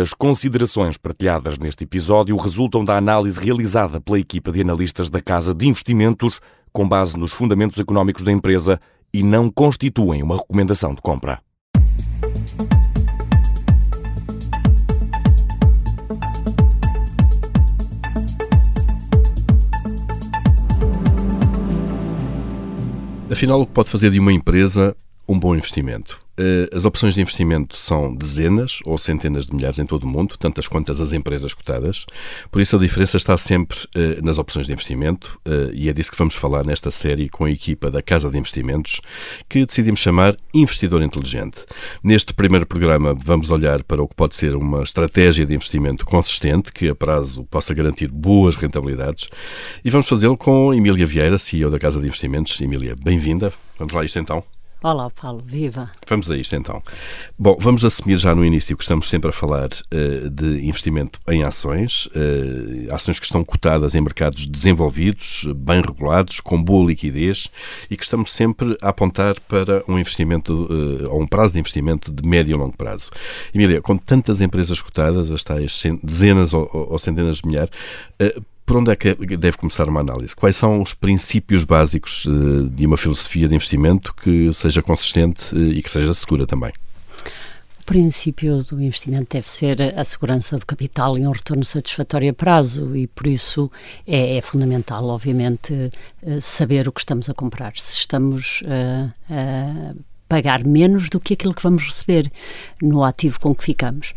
As considerações partilhadas neste episódio resultam da análise realizada pela equipa de analistas da Casa de Investimentos com base nos fundamentos económicos da empresa e não constituem uma recomendação de compra. Afinal, o que pode fazer de uma empresa um bom investimento? Eh, as opções de investimento são dezenas ou centenas de milhares em todo o mundo, tantas quantas as empresas cotadas. Por isso, a diferença está sempre eh, nas opções de investimento eh, e é disso que vamos falar nesta série com a equipa da Casa de Investimentos, que decidimos chamar Investidor Inteligente. Neste primeiro programa, vamos olhar para o que pode ser uma estratégia de investimento consistente, que a prazo possa garantir boas rentabilidades, e vamos fazê-lo com Emília Vieira, CEO da Casa de Investimentos. Emília, bem-vinda. Vamos lá isto então. Olá, Paulo, viva! Vamos a isto então. Bom, vamos assumir já no início que estamos sempre a falar uh, de investimento em ações, uh, ações que estão cotadas em mercados desenvolvidos, bem regulados, com boa liquidez e que estamos sempre a apontar para um investimento uh, ou um prazo de investimento de médio e longo prazo. Emília, com tantas empresas cotadas, as tais dezenas ou, ou centenas de milhares, por onde é que deve começar uma análise? Quais são os princípios básicos eh, de uma filosofia de investimento que seja consistente eh, e que seja segura também? O princípio do investimento deve ser a segurança do capital e um retorno satisfatório a prazo e por isso é, é fundamental, obviamente, eh, saber o que estamos a comprar. Se estamos a pagar menos do que aquilo que vamos receber no ativo com que ficamos.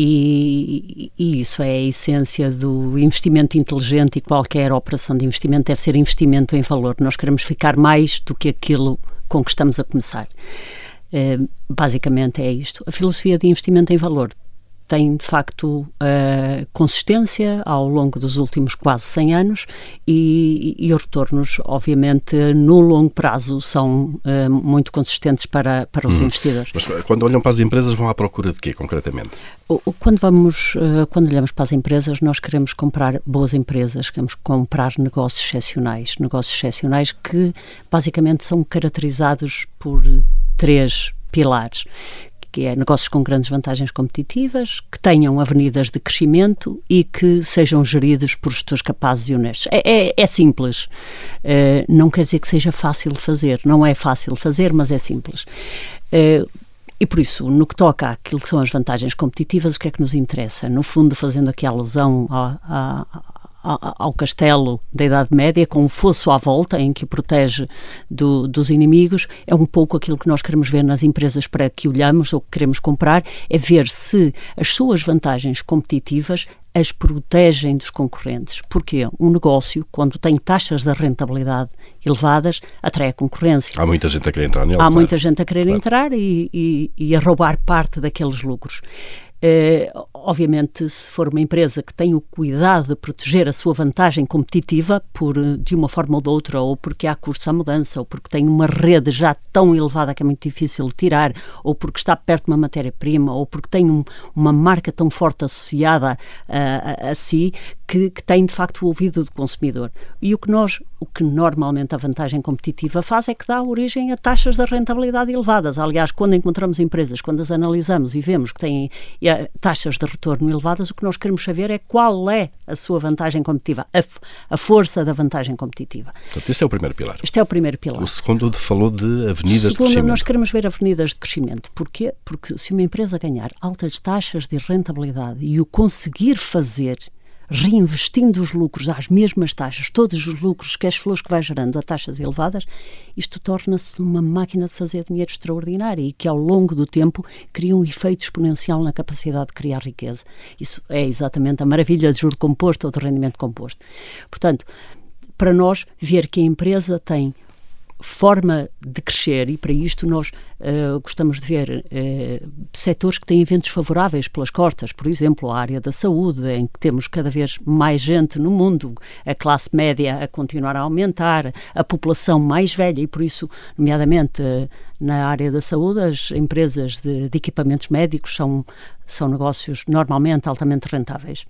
E, e, isso é a essência do investimento inteligente e qualquer operação de investimento deve ser investimento em valor. Nós queremos ficar mais do que aquilo com que estamos a começar. Uh, basicamente é isto. A filosofia de investimento em valor tem de facto uh, consistência ao longo dos últimos quase 100 anos e, e os retornos, obviamente, no longo prazo são uh, muito consistentes para, para os hum. investidores. Mas quando olham para as empresas vão à procura de quê, concretamente? Quando vamos, uh, quando olhamos para as empresas, nós queremos comprar boas empresas, queremos comprar negócios excepcionais, negócios excepcionais que basicamente são caracterizados por três pilares, que é negócios com grandes vantagens competitivas, que tenham avenidas de crescimento e que sejam geridos por gestores capazes e honestos. É, é, é simples. Uh, não quer dizer que seja fácil de fazer. Não é fácil de fazer, mas é simples. Uh, e por isso, no que toca àquilo que são as vantagens competitivas, o que é que nos interessa? No fundo, fazendo aqui alusão à, ao castelo da Idade Média, com um fosso à volta em que o protege do, dos inimigos, é um pouco aquilo que nós queremos ver nas empresas para que olhamos ou que queremos comprar, é ver se as suas vantagens competitivas as protegem dos concorrentes. Porque um negócio, quando tem taxas de rentabilidade elevadas, atrai a concorrência. Há muita gente a querer entrar nele. Há claro. muita gente a querer claro. entrar e, e, e a roubar parte daqueles lucros. Uh, obviamente, se for uma empresa que tem o cuidado de proteger a sua vantagem competitiva, por, de uma forma ou de outra, ou porque há curso à mudança, ou porque tem uma rede já tão elevada que é muito difícil tirar, ou porque está perto de uma matéria-prima, ou porque tem um, uma marca tão forte associada a, a, a si, que, que, tem de facto o ouvido do consumidor. E o que nós, o que normalmente a vantagem competitiva faz é que dá origem a taxas de rentabilidade elevadas. Aliás, quando encontramos empresas, quando as analisamos e vemos que têm eh, taxas de retorno elevadas, o que nós queremos saber é qual é a sua vantagem competitiva, a, a força da vantagem competitiva. Portanto, esse é o primeiro pilar. Este é o primeiro pilar. O segundo falou de avenidas segundo, de crescimento. nós queremos ver avenidas de crescimento. Porquê? Porque se uma empresa ganhar altas taxas de rentabilidade e o conseguir fazer reinvestindo os lucros às mesmas taxas, todos os lucros, que as flows que vai gerando a taxas elevadas, isto torna-se uma máquina de fazer dinheiro extraordinária e que ao longo do tempo cria um efeito exponencial na capacidade de criar riqueza. Isso é exatamente a maravilha de juro composto ou de rendimento composto. Portanto, para nós, ver que a empresa tem forma de crescer, e para isto nós uh, gostamos de ver uh, setores que têm eventos favoráveis pelas costas, por exemplo, a área da saúde, em que temos cada vez mais gente no mundo, a classe média a continuar a aumentar, a população mais velha, e por isso, nomeadamente uh, na área da saúde, as empresas de, de equipamentos médicos são são negócios normalmente altamente rentáveis.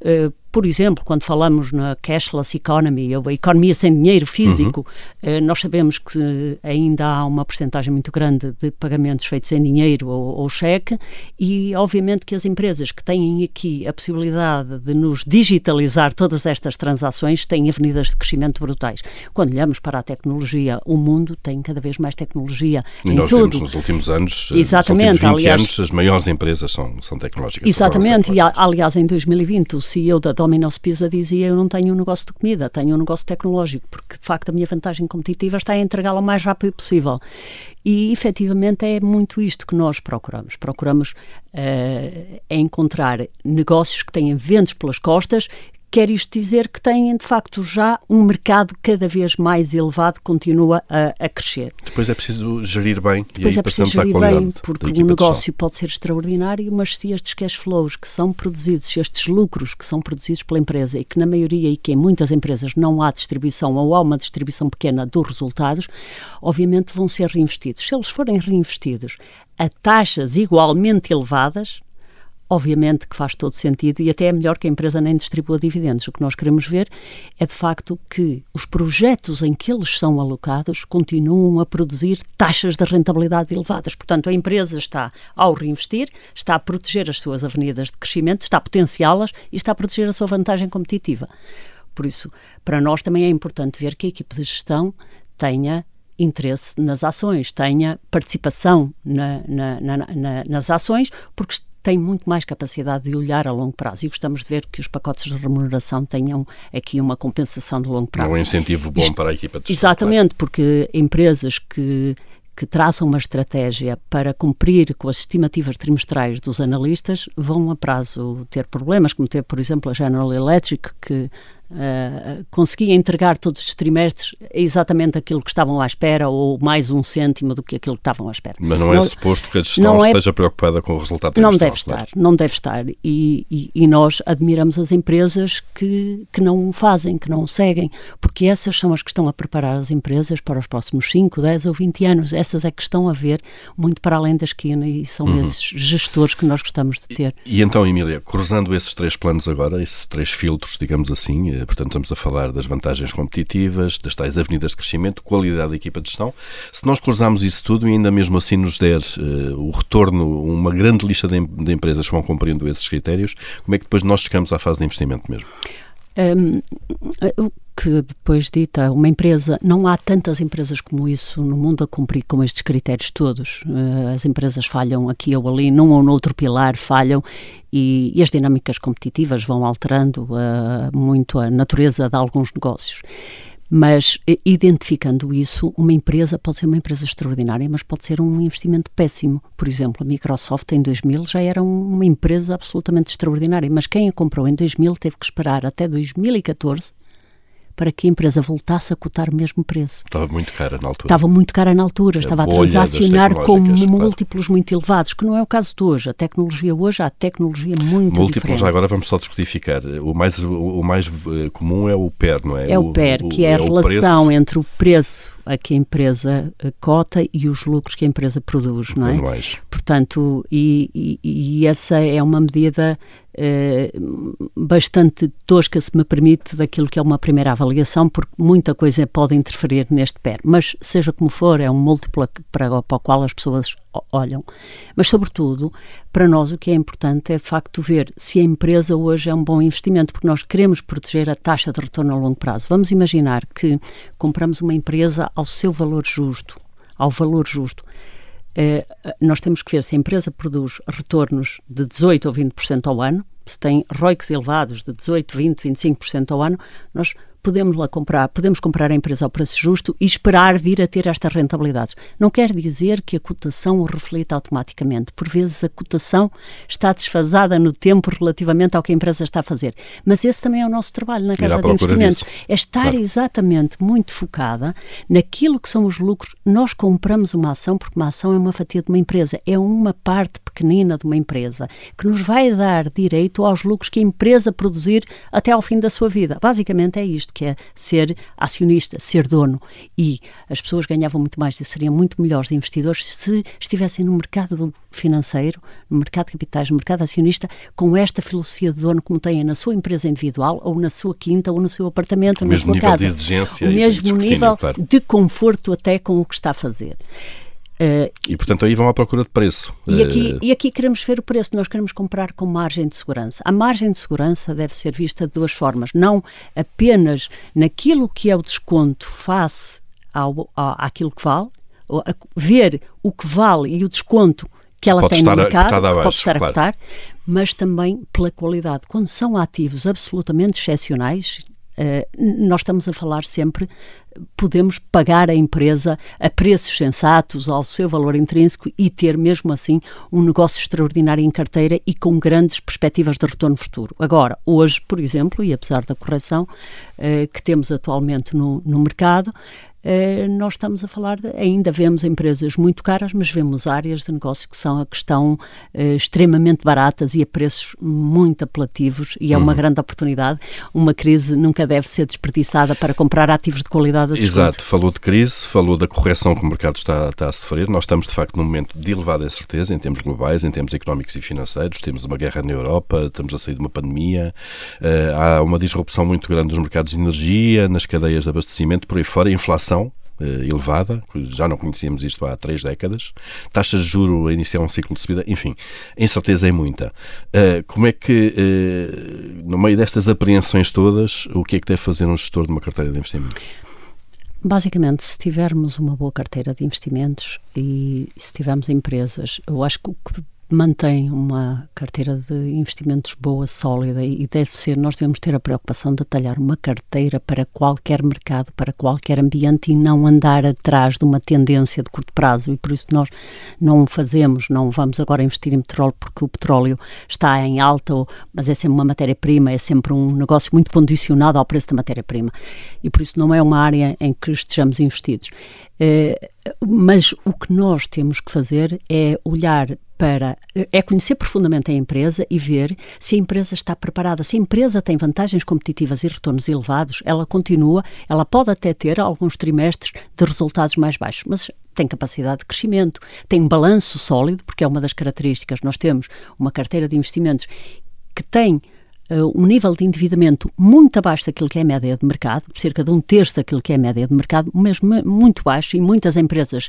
Uh, por exemplo, quando falamos na cashless economy, ou a economia sem dinheiro físico, uhum. nós sabemos que ainda há uma porcentagem muito grande de pagamentos feitos em dinheiro ou, ou, cheque, e obviamente que as empresas que têm aqui a possibilidade de nos digitalizar todas estas transações têm avenidas de crescimento brutais. Quando olhamos para a tecnologia, o mundo tem cada vez mais tecnologia e em nós tudo. Vemos nos últimos anos, Exatamente, nos últimos 20 aliás, anos, as maiores empresas são, são tecnológicas. Exatamente, e aliás, em 2020, o CEO da Domino's Pizza dizia eu não tenho um negócio de comida, tenho um negócio tecnológico, porque de facto a minha vantagem competitiva está em entregá-la o mais rápido possível. E efetivamente é muito isto que nós procuramos. Procuramos uh, encontrar negócios que têm ventos pelas costas Quer isto dizer que têm, de facto, já um mercado cada vez mais elevado, continua a, a crescer. Depois é preciso gerir bem Depois e aí é preciso gerir bem, porque o negócio pode ser extraordinário, mas se estes cash flows que são produzidos, se estes lucros que são produzidos pela empresa e que na maioria e que em muitas empresas não há distribuição ou há uma distribuição pequena dos resultados, obviamente vão ser reinvestidos. Se eles forem reinvestidos a taxas igualmente elevadas, obviamente que faz todo sentido e até é melhor que a empresa nem distribua dividendos. O que nós queremos ver é de facto que os projetos em que eles são alocados continuam a produzir taxas de rentabilidade elevadas. Portanto, a empresa está, ao reinvestir, está a proteger as suas avenidas de crescimento, está a potenciá-las e está a proteger a sua vantagem competitiva. Por isso, para nós também é importante ver que a equipe de gestão tenha interesse nas ações, tenha participação na, na, na, nas ações, porque tem muito mais capacidade de olhar a longo prazo e gostamos de ver que os pacotes de remuneração tenham aqui uma compensação de longo prazo. É um incentivo bom Isto, para a equipa de. Exatamente, porque empresas que que traçam uma estratégia para cumprir com as estimativas trimestrais dos analistas vão a prazo ter problemas, como teve, por exemplo, a General Electric, que uh, conseguia entregar todos os trimestres exatamente aquilo que estavam à espera ou mais um cêntimo do que aquilo que estavam à espera. Mas não, é suposto que a gestão é, esteja preocupada com o resultado Não deve estar, não deve estar. E, e, e, nós admiramos as empresas que, que não o fazem, que não o seguem, porque essas são as que estão a preparar as empresas para os próximos 5, 10 ou 20 anos. Essas é que estão a ver muito para além da esquina e são uhum. esses gestores que nós gostamos de ter. E, e então, Emília, cruzando esses três planos agora, esses três filtros, digamos assim, eh, portanto, estamos a falar das vantagens competitivas, das tais avenidas de crescimento, qualidade da equipa de gestão. Se nós cruzarmos isso tudo e ainda mesmo assim nos der uh, o retorno, uma grande lista de, de, empresas que vão cumprindo esses critérios, como é que depois nós chegamos à fase de investimento mesmo? Um, o que depois dita, uma empresa, não há tantas empresas como isso no mundo a cumprir com estes critérios todos. Uh, as empresas falham aqui ou ali, num ou noutro pilar falham e, e as dinâmicas competitivas vão alterando uh, muito a natureza de alguns negócios. Mas identificando isso, uma empresa pode ser uma empresa extraordinária, mas pode ser um investimento péssimo. Por exemplo, a Microsoft em 2000 já era uma empresa absolutamente extraordinária, mas quem a comprou em 2000 teve que esperar até 2014 para que a empresa voltasse a cotar o mesmo preço. Estava muito cara na altura. Estava muito cara na altura, a estava a transacionar com múltiplos muito elevados, que não é o caso de hoje. A tecnologia hoje, há tecnologia muito múltiplos, diferente. agora vamos só descodificar. O mais, o, mais eh, comum é o PER, não é? É o, o PER, que é, é a relação entre o preço a que a empresa cota e os lucros que a empresa produz, não é? Anuais. Portanto, e, e, e, essa é uma medida eh, bastante tosca, se me permite, daquilo que é uma primeira avaliação, porque muita coisa pode interferir neste PER. Mas, seja como for, é um múltiplo para, para o qual as pessoas olham. Mas, sobretudo, para nós o que é importante é, de facto, ver se a empresa hoje é um bom investimento, porque nós queremos proteger a taxa de retorno a longo prazo. Vamos imaginar que compramos uma empresa ao seu valor justo, ao valor justo. Eh, nós temos que ver se a empresa produz retornos de 18% ou 20% ao ano, se tem ROICs elevados de 18, 20, 25% ao ano, podemos lá comprar, podemos comprar a empresa ao preço justo e esperar vir a ter estas rentabilidades. Não quer dizer que a cotação o reflita automaticamente. Por vezes a cotação está desfasada no tempo relativamente ao que a empresa está a fazer. Mas esse também é o nosso trabalho na Casa de Investimentos. Disso. É estar claro. exatamente muito focada naquilo que são os lucros. Nós compramos uma ação porque uma ação é uma fatia de uma empresa, é uma parte pequenina de uma empresa que nos vai dar direito aos lucros que a empresa produzir até ao fim da sua vida. Basicamente é isto que é ser acionista, ser dono. E as pessoas ganhavam muito mais e seriam muito melhores investidores se estivessem no mercado financeiro, no mercado de capitais, no mercado acionista, com esta filosofia de dono como têm na sua empresa individual, ou na sua quinta, ou no seu apartamento, o ou na sua casa. De exigência o mesmo nível claro. de conforto até com o que está a fazer. Uh, e, portanto, aí vão à procura de preço. E aqui, uh... e aqui queremos ver o preço, nós queremos comprar com margem de segurança. A margem de segurança deve ser vista de duas formas, não apenas naquilo que é o desconto face ao, ao, àquilo que vale, ver o que vale e o desconto que ela pode tem no mercado, abaixo, pode estar claro. a cotar, mas também pela qualidade. Quando são ativos absolutamente excepcionais, nós estamos a falar sempre, podemos pagar a empresa a preços sensatos, ao seu valor intrínseco e ter mesmo assim um negócio extraordinário em carteira e com grandes perspectivas de retorno futuro. Agora, hoje, por exemplo, e apesar da correção uh, que temos atualmente no, no mercado, eh, nós estamos a falar, de, ainda vemos empresas muito caras, mas vemos áreas de negócio que são a questão uh, extremamente baratas e a preços muito apelativos e é uma uhum. grande oportunidade. Uma crise nunca deve ser desperdiçada para comprar ativos de qualidade a Exato, falou de crise, falou da correção que o mercado está, está a sofrer. Nós estamos, de facto, num momento de elevada incerteza em termos globais, em termos económicos e financeiros. Temos uma guerra na Europa, estamos a sair de uma pandemia, uh, há uma disrupção muito grande dos mercados de energia, nas cadeias de abastecimento, por aí fora, a inflação inflação eh, elevada, já não conhecíamos isto há três décadas, taxas de juro a iniciar um ciclo de subida, enfim, a incerteza é muita. Uh, como é que, uh, no meio destas apreensões todas, o que é que deve fazer um gestor de uma carteira de investimento? Basicamente, se tivermos uma boa carteira de investimentos e se tivermos empresas, eu acho que o que mantém uma carteira de investimentos boa, sólida e deve ser, nós devemos ter a preocupação de detalhar uma carteira para qualquer mercado, para qualquer ambiente e não andar atrás de uma tendência de curto prazo e por isso nós não o fazemos, não vamos agora investir em petróleo porque o petróleo está em alta, mas é sempre uma matéria-prima, é sempre um negócio muito condicionado ao preço da matéria-prima e por isso não é uma área em que estejamos investidos. Uh, mas o que nós temos que fazer é olhar para é conhecer profundamente a empresa e ver se a empresa está preparada. Se a empresa tem vantagens competitivas e retornos elevados, ela continua, ela pode até ter alguns trimestres de resultados mais baixos, mas tem capacidade de crescimento, tem um balanço sólido, porque é uma das características. Nós temos uma carteira de investimentos que tem uh, um nível de endividamento muito abaixo daquilo que é a média de mercado, cerca de um terço daquilo que é a média de mercado, mesmo muito baixo, e muitas empresas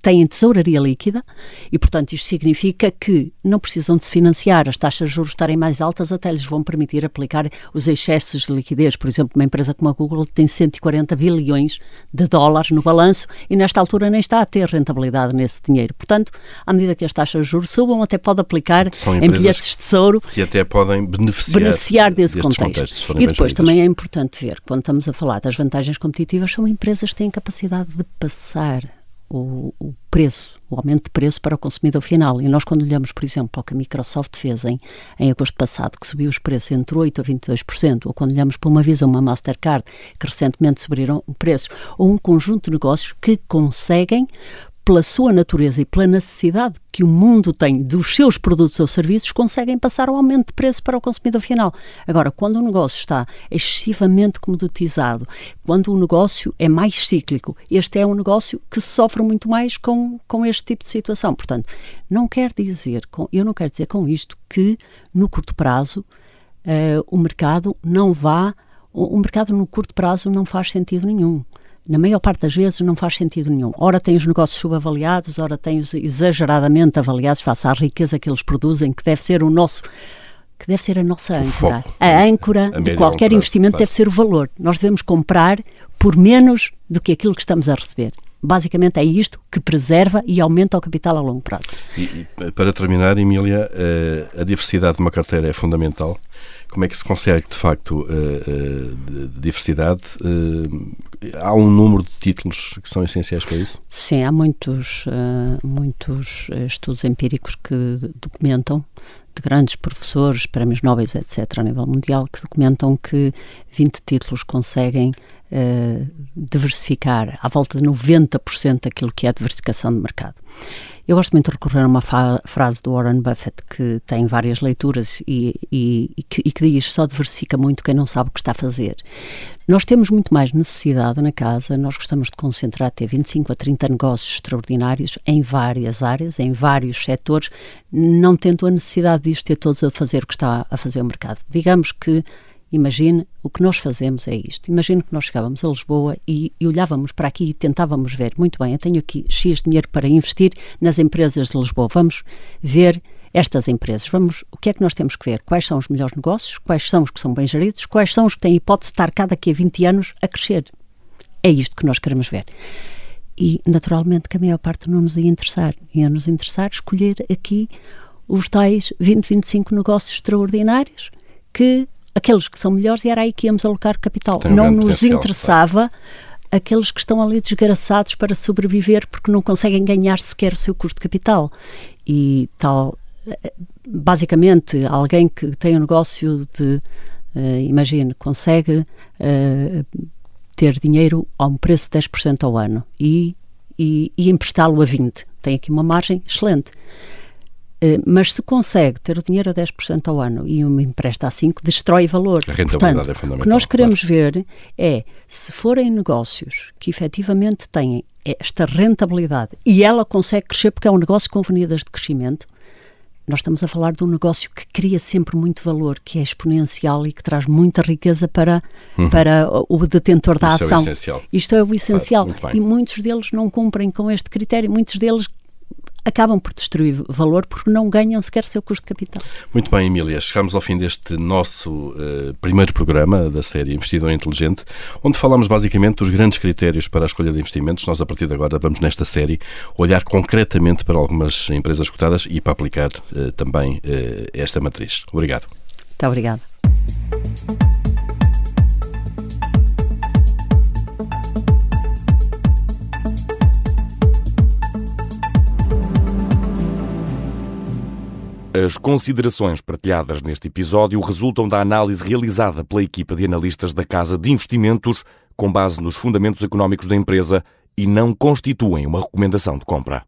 têm tesouraria líquida e, portanto, isto significa que não precisam de se financiar, as taxas de juros estarem mais altas até lhes vão permitir aplicar os excessos de liquidez. Por exemplo, uma empresa como a Google tem 140 bilhões de dólares no balanço e, nesta altura, nem está a ter rentabilidade nesse dinheiro. Portanto, à medida que as taxas de juros subam, até pode aplicar em bilhetes de tesouro que até podem beneficiar, beneficiar desse contexto. E depois também é importante ver, quando estamos a falar das vantagens competitivas, são empresas que têm capacidade de passar o, o, preço, o aumento de preço para o consumidor final. E nós, quando olhamos, por exemplo, ao que a Microsoft fez em, em agosto passado, que subiu os preços entre 8% a 22%, ou quando olhamos para uma Visa, uma Mastercard, que recentemente subiram preços, ou um conjunto de negócios que conseguem pela sua natureza e pela necessidade que o mundo tem dos seus produtos ou serviços, conseguem passar o aumento de preço para o consumidor final. Agora, quando o negócio está excessivamente comoditizado, quando o negócio é mais cíclico, este é um negócio que sofre muito mais com, com este tipo de situação. Portanto, não quer dizer, com, eu não quero dizer com isto que no curto prazo uh, o mercado não vá, o, o mercado no curto prazo não faz sentido nenhum na maior parte das vezes não faz sentido nenhum. Ora tem os negócios subavaliados, ora tem os exageradamente avaliados face à riqueza que eles produzem, que deve ser o nosso que deve ser a nossa âncora. A âncora a de qualquer investimento claro. deve ser o valor. Nós devemos comprar por menos do que aquilo que estamos a receber. Basicamente é isto que preserva e aumenta o capital a longo prazo. E, e para terminar, Emília, eh, a diversidade de uma carteira é fundamental. Como é que se consegue, de facto, eh, eh, de diversidade? há um número de títulos que são essenciais para isso? Sim, há muitos, muitos estudos empíricos que documentam de grandes professores, prémios Nobel, etc., a nível mundial, que documentam que 20 títulos conseguem uh, diversificar à volta de 90% daquilo que é a diversificação de mercado. Eu gosto muito de recorrer a uma frase do Warren Buffett que tem várias leituras e, e, e, que, e, que, diz só diversifica muito quem não sabe o que está a fazer. Nós temos muito mais necessidade na casa, nós gostamos de concentrar até 25 a 30 negócios extraordinários em várias áreas, em vários setores, não tendo a necessidade de ter todos a fazer o que está a fazer o mercado. Digamos que Imagine, o que nós fazemos é isto. Imagine que nós chegávamos a Lisboa e, e, olhávamos para aqui e tentávamos ver, muito bem, eu tenho aqui X dinheiro para investir nas empresas de Lisboa. Vamos ver estas empresas. Vamos, o que é que nós temos que ver? Quais são os melhores negócios? Quais são os que são bem geridos? Quais são os que têm hipótese de estar cada que a 20 anos a crescer? É isto que nós queremos ver. E, naturalmente, que a maior parte não nos ia interessar. Ia nos interessar escolher aqui os tais 20, 25 negócios extraordinários que aqueles que são melhores e era aí que íamos alocar capital. Não nos interessava aqueles que estão ali desgraçados para sobreviver porque não conseguem ganhar sequer o seu custo de capital. E tal, basicamente, alguém que tem um negócio de, uh, imagine, consegue uh, ter dinheiro a um preço de 10% ao ano e, e, e emprestá-lo a 20%. Tem aqui uma margem excelente. Eh, mas se consegue ter o dinheiro a 10% ao ano e uma empresta a 5%, destrói valor. A rentabilidade Portanto, é fundamental. O que nós queremos claro. ver é se forem negócios que efetivamente têm esta rentabilidade e ela consegue crescer porque é um negócio com avenidas de crescimento, nós estamos a falar de um negócio que cria sempre muito valor, que é exponencial e que traz muita riqueza para, uhum. para o detentor da Isso ação. É o essencial. Isto é o essencial. Claro, e muitos deles não cumprem com este critério, muitos deles acabam por destruir valor porque não ganham sequer seu custo de capital. Muito bem, Emília. Chegamos ao fim deste nosso uh, primeiro programa da série Investidor Inteligente, onde falamos basicamente dos grandes critérios para a escolha de investimentos. Nós, a partir de agora, vamos nesta série olhar concretamente para algumas empresas cotadas e para aplicar uh, também uh, esta matriz. Obrigado. Muito obrigado. As considerações partilhadas neste episódio resultam da análise realizada pela equipa de analistas da Casa de Investimentos com base nos fundamentos económicos da empresa e não constituem uma recomendação de compra.